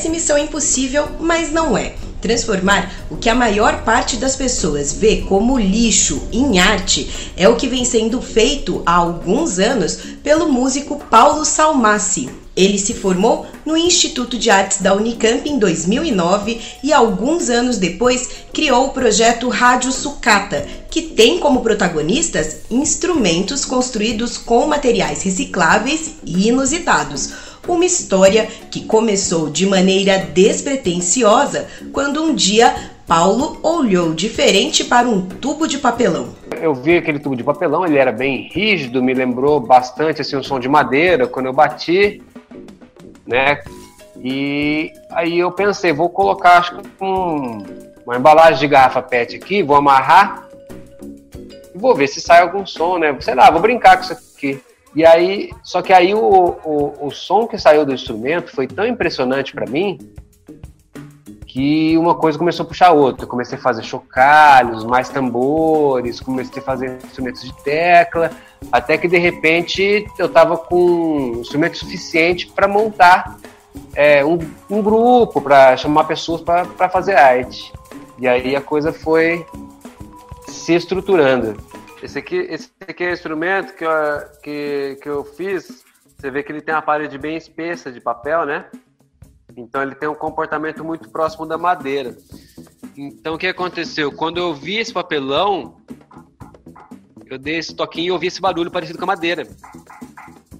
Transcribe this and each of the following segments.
Parece missão impossível, mas não é. Transformar o que a maior parte das pessoas vê como lixo em arte é o que vem sendo feito há alguns anos pelo músico Paulo Salmassi. Ele se formou no Instituto de Artes da Unicamp em 2009 e alguns anos depois criou o projeto Rádio Sucata, que tem como protagonistas instrumentos construídos com materiais recicláveis e inusitados uma história que começou de maneira despretensiosa quando um dia Paulo olhou diferente para um tubo de papelão. Eu vi aquele tubo de papelão, ele era bem rígido, me lembrou bastante assim um som de madeira quando eu bati, né? E aí eu pensei, vou colocar acho que um, uma embalagem de garrafa PET aqui, vou amarrar e vou ver se sai algum som, né? Sei lá, vou brincar com isso aqui. E aí, só que aí o, o, o som que saiu do instrumento foi tão impressionante para mim que uma coisa começou a puxar a outra. Eu comecei a fazer chocalhos, mais tambores, comecei a fazer instrumentos de tecla, até que de repente eu estava com um instrumento suficiente para montar é, um, um, grupo, para chamar pessoas para fazer arte. E aí a coisa foi se estruturando. Esse aqui, esse aqui é o instrumento que eu, que, que eu fiz. Você vê que ele tem uma parede bem espessa de papel, né? Então ele tem um comportamento muito próximo da madeira. Então o que aconteceu? Quando eu vi esse papelão, eu dei esse toquinho e ouvi esse barulho parecido com a madeira.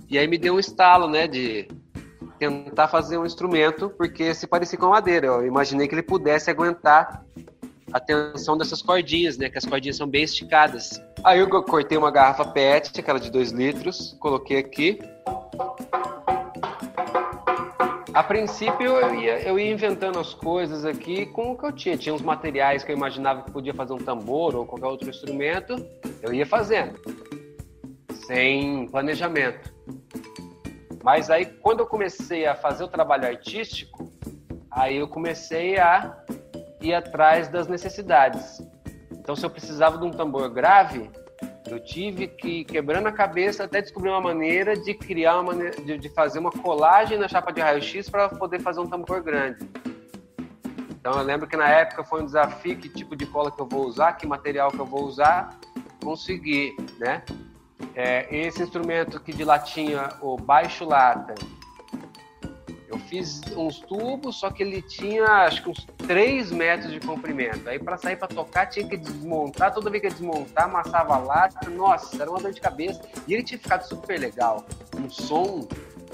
E aí me deu um estalo, né, de tentar fazer um instrumento, porque se parecia com a madeira. Eu imaginei que ele pudesse aguentar a tensão dessas cordinhas, né? Que as cordinhas são bem esticadas. Aí eu cortei uma garrafa PET, aquela de 2 litros, coloquei aqui. A princípio eu ia, eu ia inventando as coisas aqui com o que eu tinha. Tinha uns materiais que eu imaginava que podia fazer um tambor ou qualquer outro instrumento. Eu ia fazendo. Sem planejamento. Mas aí quando eu comecei a fazer o trabalho artístico, aí eu comecei a ir atrás das necessidades. Então, se eu precisava de um tambor grave, eu tive que quebrando a cabeça até descobrir uma maneira de criar uma maneira, de, de fazer uma colagem na chapa de raio-x para poder fazer um tambor grande. Então eu lembro que na época foi um desafio que tipo de cola que eu vou usar, que material que eu vou usar, conseguir, né? É, esse instrumento aqui de latinha, o baixo lata, eu fiz uns tubos, só que ele tinha acho que uns 3 metros de comprimento. Aí para sair para tocar tinha que desmontar, toda vez que ia desmontar, amassava lá. Nossa, era uma dor de cabeça. E ele tinha ficado super legal. Um som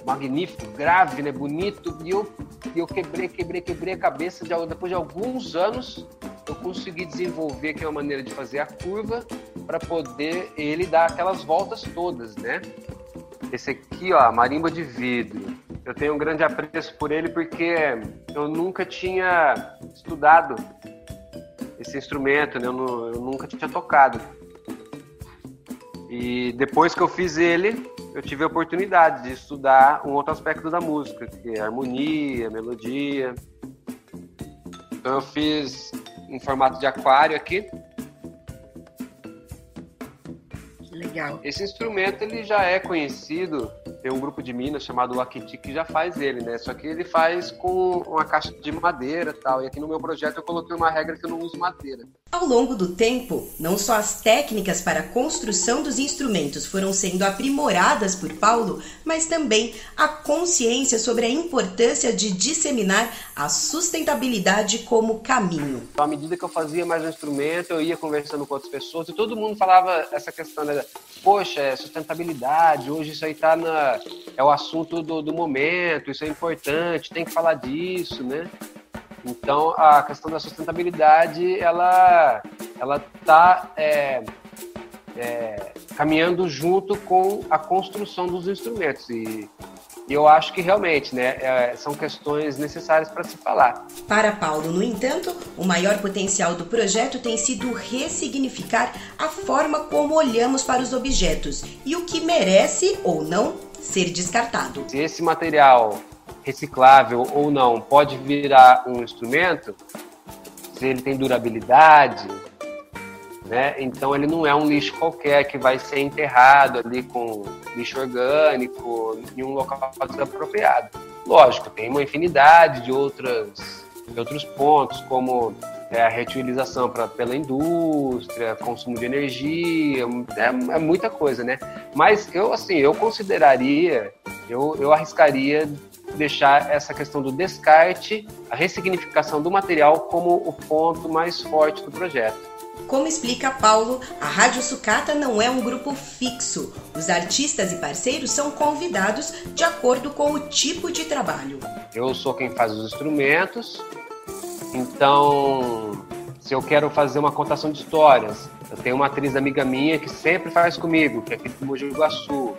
magnífico, grave, né, bonito. E eu, eu quebrei, quebrei, quebrei a cabeça. De, depois de alguns anos, eu consegui desenvolver aqui uma maneira de fazer a curva para poder ele dar aquelas voltas todas, né? Esse aqui, ó, marimba de vidro eu tenho um grande apreço por ele porque eu nunca tinha estudado esse instrumento, né? eu, não, eu nunca tinha tocado. E depois que eu fiz ele, eu tive a oportunidade de estudar um outro aspecto da música, que é harmonia, melodia. Então eu fiz em formato de aquário aqui. Legal. Esse instrumento ele já é conhecido tem um grupo de Minas chamado Wakiti que já faz ele, né? Só que ele faz com uma caixa de madeira tal. E aqui no meu projeto eu coloquei uma regra que eu não uso madeira. Ao longo do tempo, não só as técnicas para a construção dos instrumentos foram sendo aprimoradas por Paulo, mas também a consciência sobre a importância de disseminar a sustentabilidade como caminho. À medida que eu fazia mais um instrumento, eu ia conversando com outras pessoas e todo mundo falava essa questão da, poxa, é sustentabilidade, hoje isso aí tá na, é o assunto do, do momento, isso é importante, tem que falar disso, né? Então, a questão da sustentabilidade, ela ela está é, é, caminhando junto com a construção dos instrumentos e E eu acho que realmente, né, é, são questões necessárias para se falar. Para Paulo, no entanto, o maior potencial do projeto tem sido ressignificar a forma como olhamos para os objetos e o que merece ou não ser descartado. Se esse material reciclável ou não pode virar um instrumento, se ele tem durabilidade, né? Então ele não é um lixo qualquer que vai ser enterrado ali com lixo orgânico em um local desapropriado. Lógico, tem uma infinidade de outras de outros pontos, como é, a reutilização pra, pela indústria, consumo de energia, é, é, muita coisa, né? Mas eu assim, eu consideraria, eu, eu arriscaria deixar essa questão do descarte, a ressignificação do material como o ponto mais forte do projeto. Como explica Paulo, a Rádio Sucata não é um grupo fixo. Os artistas e parceiros são convidados de acordo com o tipo de trabalho. Eu sou quem faz os instrumentos, então se eu quero fazer uma contação de histórias, eu tenho uma atriz amiga minha que sempre faz comigo, que é do Mogi Guaçu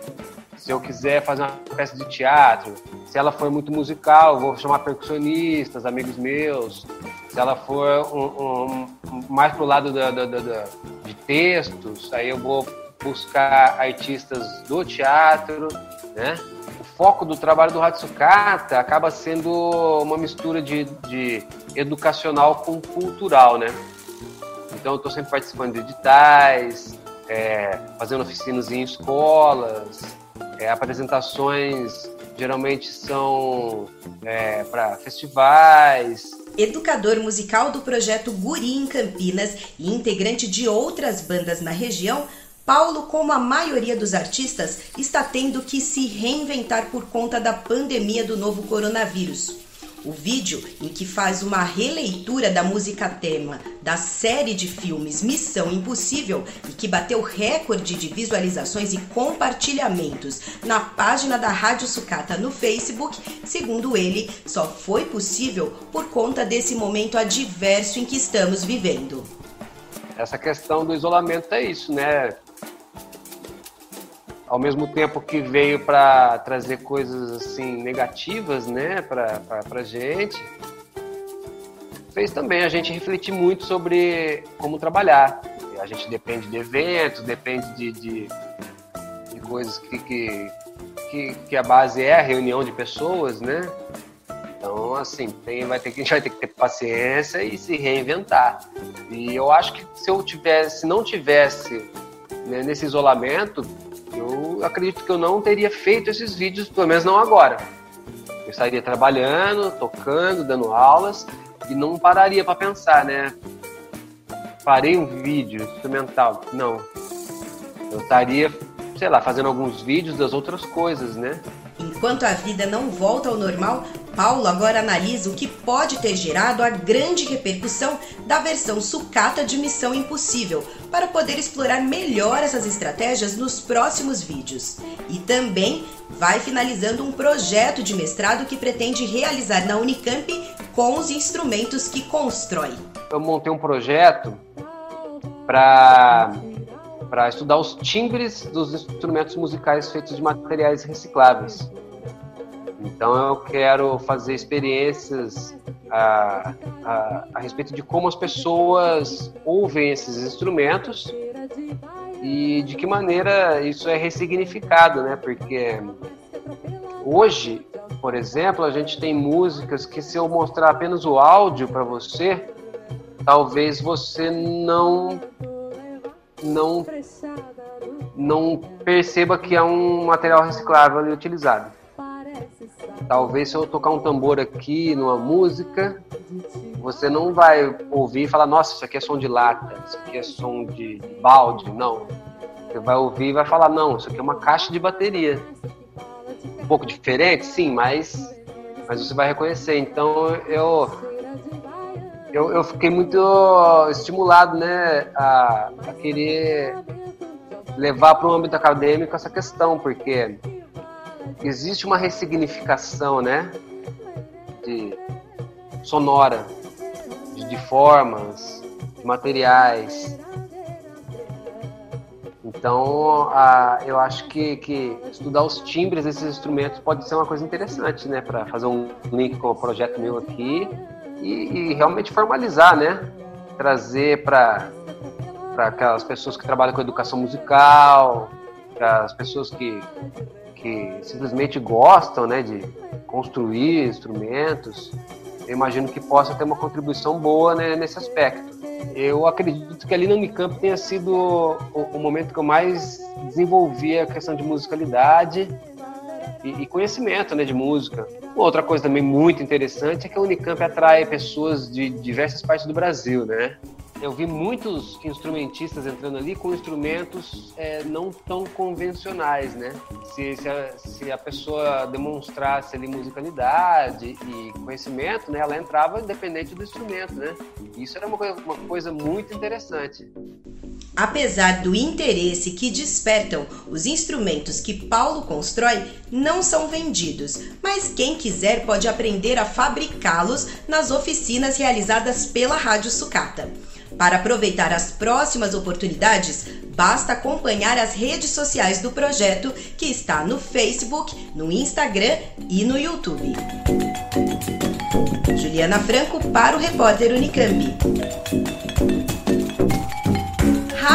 se eu quiser fazer uma peça de teatro, se ela for muito musical, vou chamar percussionistas, amigos meus. Se ela for um, um, mais pro lado da, da, da, de textos, aí eu vou buscar artistas do teatro, né? O foco do trabalho do Hatsukata acaba sendo uma mistura de, de educacional com cultural, né? Então eu estou sempre participando de editais, é, fazendo oficinas em escolas, é, apresentações geralmente são é, para festivais. Educador musical do projeto Guri em Campinas e integrante de outras bandas na região, Paulo, como a maioria dos artistas, está tendo que se reinventar por conta da pandemia do novo coronavírus. O vídeo, em que faz uma releitura da música tema da série de filmes Missão Impossível e que bateu recorde de visualizações e compartilhamentos na página da Rádio Sucata no Facebook, segundo ele, só foi possível por conta desse momento adverso em que estamos vivendo. Essa questão do isolamento é isso, né? Ao mesmo tempo que veio para trazer coisas assim negativas, né, para para gente, fez também a gente refletir muito sobre como trabalhar. A gente depende de eventos, depende de, de, de coisas que, que, que, que, a base é a reunião de pessoas, né? Então, assim, tem, vai ter, a gente vai ter que ter paciência e se reinventar. E eu acho que se eu tivesse, se não tivesse né, nesse isolamento, acredito que eu não teria feito esses vídeos, pelo menos não agora. Eu estaria trabalhando, tocando, dando aulas e não pararia para pensar, né? Parei um vídeo instrumental. Não. Eu estaria, sei lá, fazendo alguns vídeos das outras coisas, né? Enquanto a vida não volta ao normal, Paulo agora analisa o que pode ter gerado a grande repercussão da versão sucata de Missão Impossível, para poder explorar melhor essas estratégias nos próximos vídeos. E também vai finalizando um projeto de mestrado que pretende realizar na Unicamp com os instrumentos que constrói. Eu montei um projeto para para estudar os timbres dos instrumentos musicais feitos de materiais recicláveis. Então eu quero fazer experiências a, a, a respeito de como as pessoas ouvem esses instrumentos e de que maneira isso é ressignificado, né? Porque hoje, por exemplo, a gente tem músicas que se eu mostrar apenas o áudio para você, talvez você não não não perceba que é um material reciclável ali utilizado. Talvez se eu tocar um tambor aqui numa música, você não vai ouvir e falar, nossa, isso aqui é som de lata, isso aqui é som de balde. Não. Você vai ouvir e vai falar, não, isso aqui é uma caixa de bateria. Um pouco diferente, sim, mas, mas você vai reconhecer. Então eu, eu, eu fiquei muito estimulado né, a, a querer levar para o âmbito acadêmico essa questão, porque existe uma ressignificação, né? De sonora, de, de formas, de materiais. Então a, eu acho que, que estudar os timbres desses instrumentos pode ser uma coisa interessante, né? Para fazer um link com o projeto meu aqui e, e realmente formalizar, né? Trazer para aquelas pessoas que trabalham com educação musical, para as pessoas que, que simplesmente gostam, né? De construir instrumentos. Eu imagino que possa ter uma contribuição boa né, nesse aspecto. Eu acredito que ali no Unicamp tenha sido o, o momento que eu mais desenvolvi a questão de musicalidade e, e, conhecimento né, de música. Uma outra coisa também muito interessante é que a Unicamp atrai pessoas de diversas partes do Brasil, né? eu vi muitos instrumentistas entrando ali com instrumentos é, não tão convencionais, né? Se, se, a, se, a, pessoa demonstrasse ali musicalidade e conhecimento, né, ela entrava independente do instrumento, né? Isso era uma uma coisa muito interessante. Apesar do interesse que despertam os instrumentos que Paulo constrói, não são vendidos, mas quem quiser pode aprender a fabricá-los nas oficinas realizadas pela Rádio Sucata. Para aproveitar as próximas oportunidades, basta acompanhar as redes sociais do projeto, que está no Facebook, no Instagram e no YouTube. Juliana Franco para o repórter Unicamp.